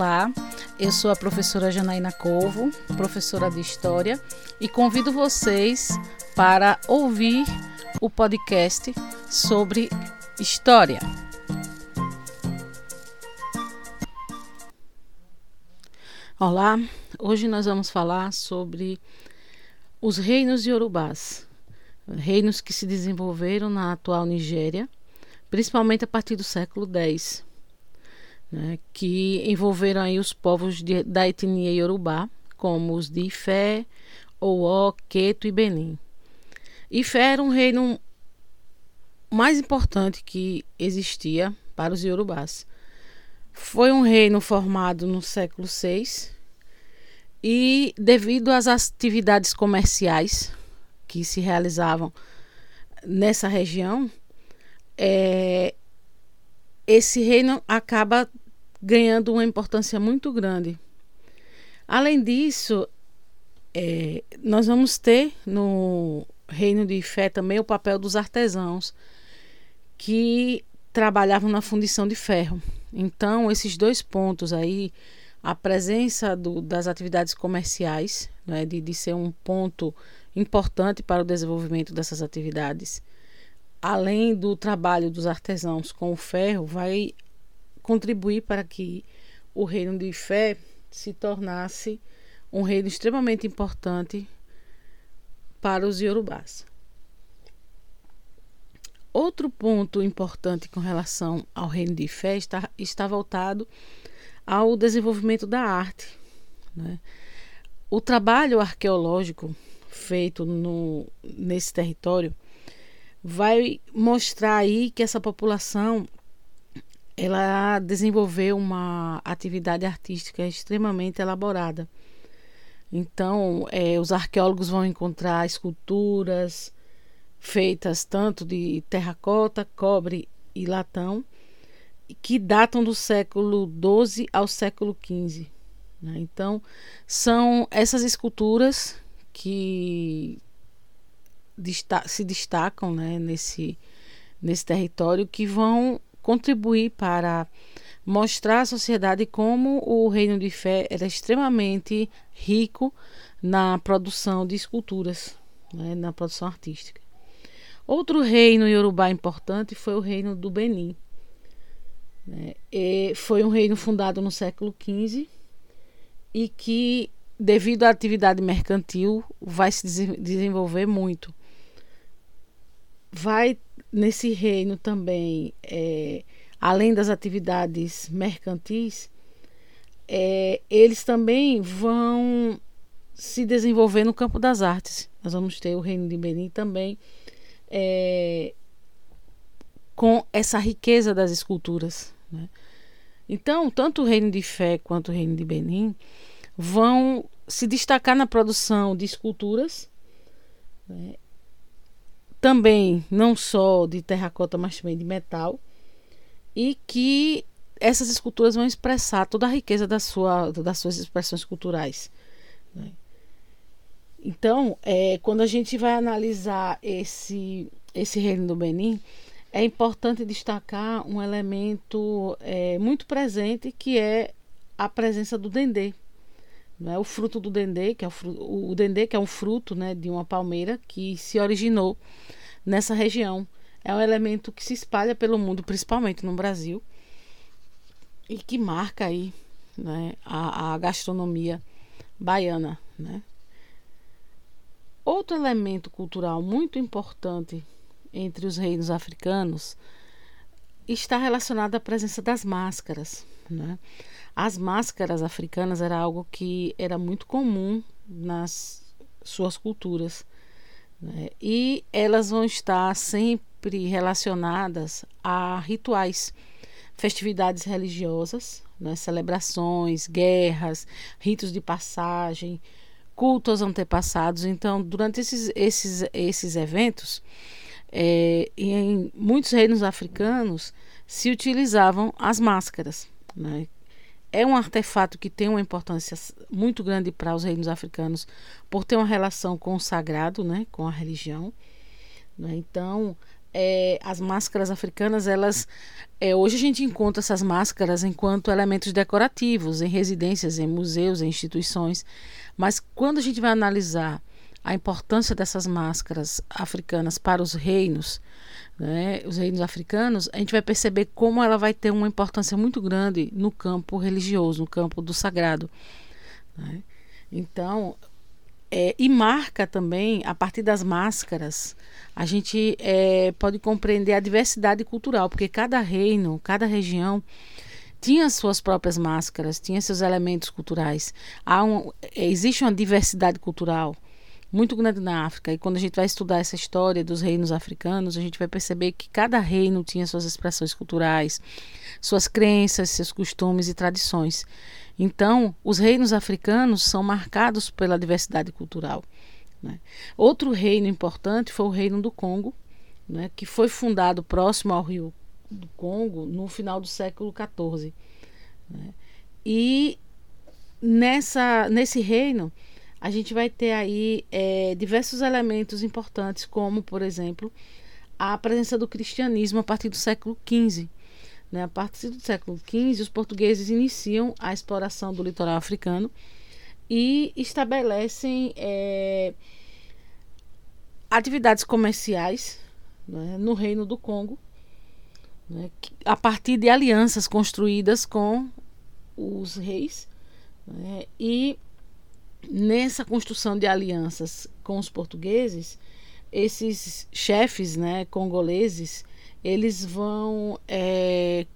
Olá, eu sou a professora Janaína Corvo, professora de História, e convido vocês para ouvir o podcast sobre História. Olá, hoje nós vamos falar sobre os reinos iorubás, reinos que se desenvolveram na atual Nigéria, principalmente a partir do século X né, que envolveram aí os povos de, da etnia iorubá, como os de Ifé, Ouó, Queto e Benin. Ifé era um reino mais importante que existia para os iorubás. Foi um reino formado no século VI e, devido às atividades comerciais que se realizavam nessa região, é, esse reino acaba ganhando uma importância muito grande. Além disso, é, nós vamos ter no Reino de Fé também o papel dos artesãos que trabalhavam na fundição de ferro. Então, esses dois pontos aí, a presença do, das atividades comerciais, né, de, de ser um ponto importante para o desenvolvimento dessas atividades, além do trabalho dos artesãos com o ferro, vai contribuir para que o reino de fé se tornasse um reino extremamente importante para os iorubás. Outro ponto importante com relação ao reino de fé está, está voltado ao desenvolvimento da arte. Né? O trabalho arqueológico feito no, nesse território vai mostrar aí que essa população ela desenvolveu uma atividade artística extremamente elaborada. Então, é, os arqueólogos vão encontrar esculturas feitas tanto de terracota, cobre e latão, que datam do século XII ao século XV. Né? Então, são essas esculturas que se destacam né, nesse, nesse território que vão contribuir para mostrar à sociedade como o reino de fé era extremamente rico na produção de esculturas, né, na produção artística. Outro reino iorubá importante foi o reino do Benin. Né, foi um reino fundado no século XV e que, devido à atividade mercantil, vai se desenvolver muito. Vai nesse reino também, é, além das atividades mercantis, é, eles também vão se desenvolver no campo das artes. Nós vamos ter o reino de Benin também é, com essa riqueza das esculturas. Né? Então, tanto o reino de Fé quanto o reino de Benin vão se destacar na produção de esculturas né? Também não só de terracota, mas também de metal, e que essas esculturas vão expressar toda a riqueza da sua, das suas expressões culturais. Né? Então, é, quando a gente vai analisar esse, esse reino do Benin, é importante destacar um elemento é, muito presente que é a presença do dendê. Né? O fruto do dendê, que é o, fruto, o dendê, que é um fruto né, de uma palmeira que se originou nessa região. É um elemento que se espalha pelo mundo, principalmente no Brasil, e que marca aí né, a, a gastronomia baiana. Né? Outro elemento cultural muito importante entre os reinos africanos está relacionado à presença das máscaras. Né? As máscaras africanas era algo que era muito comum nas suas culturas. Né? E elas vão estar sempre relacionadas a rituais, festividades religiosas, né? celebrações, guerras, ritos de passagem, cultos antepassados. Então, durante esses, esses, esses eventos, é, em muitos reinos africanos se utilizavam as máscaras, né? é um artefato que tem uma importância muito grande para os reinos africanos por ter uma relação com o sagrado, né, com a religião. Né? Então, é, as máscaras africanas, elas é, hoje a gente encontra essas máscaras enquanto elementos decorativos em residências, em museus, em instituições. Mas quando a gente vai analisar a importância dessas máscaras africanas para os reinos, né, os reinos africanos, a gente vai perceber como ela vai ter uma importância muito grande no campo religioso, no campo do sagrado. Né? Então, é, e marca também, a partir das máscaras, a gente é, pode compreender a diversidade cultural, porque cada reino, cada região tinha suas próprias máscaras, tinha seus elementos culturais. Um, existe uma diversidade cultural muito grande na África. E quando a gente vai estudar essa história dos reinos africanos, a gente vai perceber que cada reino tinha suas expressões culturais, suas crenças, seus costumes e tradições. Então, os reinos africanos são marcados pela diversidade cultural. Né? Outro reino importante foi o Reino do Congo, né, que foi fundado próximo ao Rio do Congo no final do século XIV. Né? E nessa, nesse reino, a gente vai ter aí é, diversos elementos importantes, como, por exemplo, a presença do cristianismo a partir do século XV. Né? A partir do século XV, os portugueses iniciam a exploração do litoral africano e estabelecem é, atividades comerciais né, no Reino do Congo, né, a partir de alianças construídas com os reis. Né, e nessa construção de alianças com os portugueses, esses chefes né, congoleses eles vão é,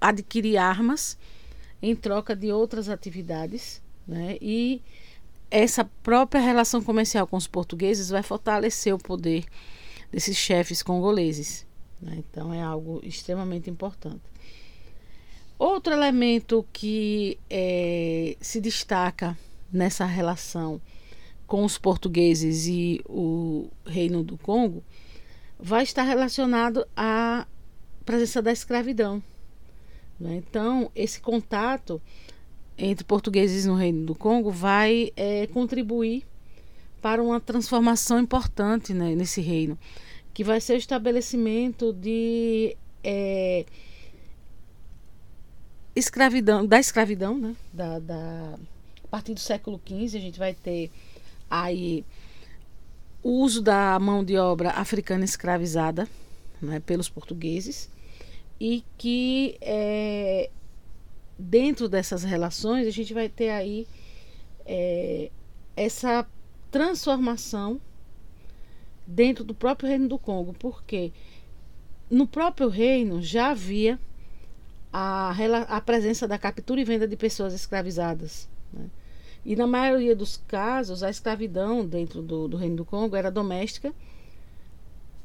adquirir armas em troca de outras atividades, né? E essa própria relação comercial com os portugueses vai fortalecer o poder desses chefes congoleses. Né? Então é algo extremamente importante. Outro elemento que é, se destaca nessa relação com os portugueses e o Reino do Congo vai estar relacionado à presença da escravidão. Né? Então, esse contato entre portugueses no Reino do Congo vai é, contribuir para uma transformação importante né, nesse reino, que vai ser o estabelecimento de é, escravidão, da escravidão, né, da, da, partir do século XV a gente vai ter aí o uso da mão de obra africana escravizada né, pelos portugueses e que é, dentro dessas relações a gente vai ter aí é, essa transformação dentro do próprio reino do Congo, porque no próprio reino já havia a, a presença da captura e venda de pessoas escravizadas. Né? E na maioria dos casos, a escravidão dentro do, do Reino do Congo era doméstica,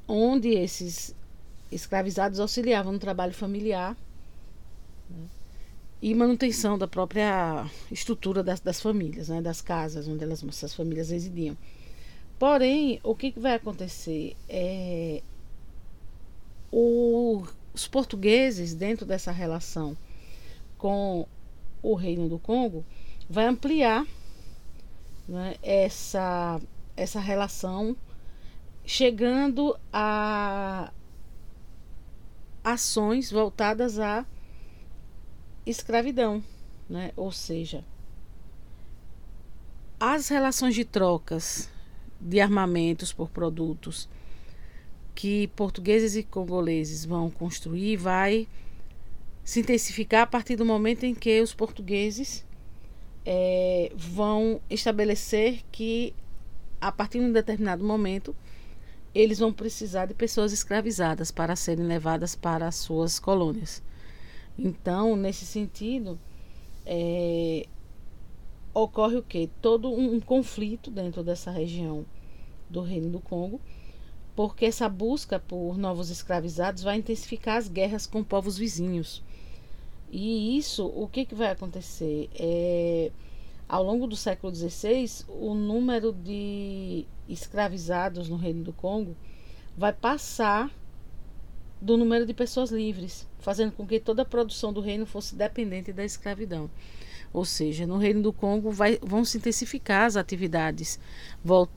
onde esses escravizados auxiliavam no trabalho familiar né, e manutenção da própria estrutura das, das famílias, né, das casas onde elas, essas famílias residiam. Porém, o que, que vai acontecer? É, o, os portugueses, dentro dessa relação com o Reino do Congo, vai ampliar né, essa, essa relação, chegando a ações voltadas à escravidão, né? ou seja, as relações de trocas de armamentos por produtos que portugueses e congoleses vão construir vai se intensificar a partir do momento em que os portugueses é, vão estabelecer que a partir de um determinado momento eles vão precisar de pessoas escravizadas para serem levadas para as suas colônias. Então, nesse sentido, é, ocorre o que? Todo um, um conflito dentro dessa região do Reino do Congo, porque essa busca por novos escravizados vai intensificar as guerras com povos vizinhos. E isso, o que, que vai acontecer? É, ao longo do século XVI, o número de escravizados no Reino do Congo vai passar do número de pessoas livres, fazendo com que toda a produção do reino fosse dependente da escravidão. Ou seja, no Reino do Congo vai, vão se intensificar as atividades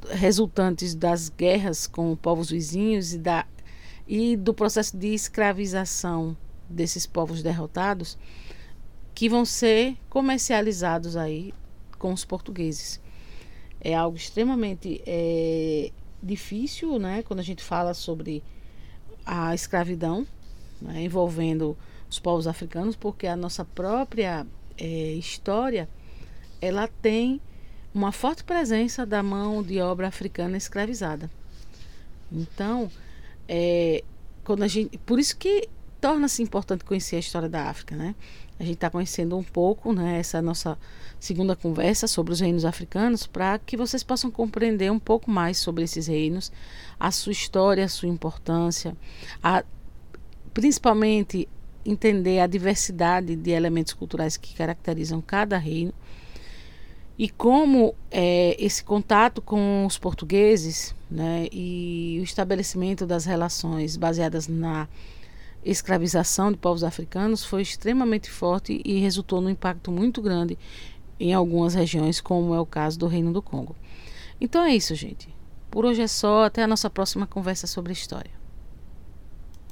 resultantes das guerras com povos vizinhos e da e do processo de escravização desses povos derrotados que vão ser comercializados aí com os portugueses. É algo extremamente é, difícil, né, quando a gente fala sobre a escravidão né, envolvendo os povos africanos, porque a nossa própria é, história ela tem uma forte presença da mão de obra africana escravizada. Então, é, quando a gente, por isso que torna-se importante conhecer a história da África, né? A gente está conhecendo um pouco, né, essa nossa segunda conversa sobre os reinos africanos, para que vocês possam compreender um pouco mais sobre esses reinos, a sua história, a sua importância, a, principalmente entender a diversidade de elementos culturais que caracterizam cada reino e como é, esse contato com os portugueses né, e o estabelecimento das relações baseadas na escravização de povos africanos foi extremamente forte e resultou num impacto muito grande em algumas regiões, como é o caso do Reino do Congo. Então é isso, gente. Por hoje é só. Até a nossa próxima conversa sobre história.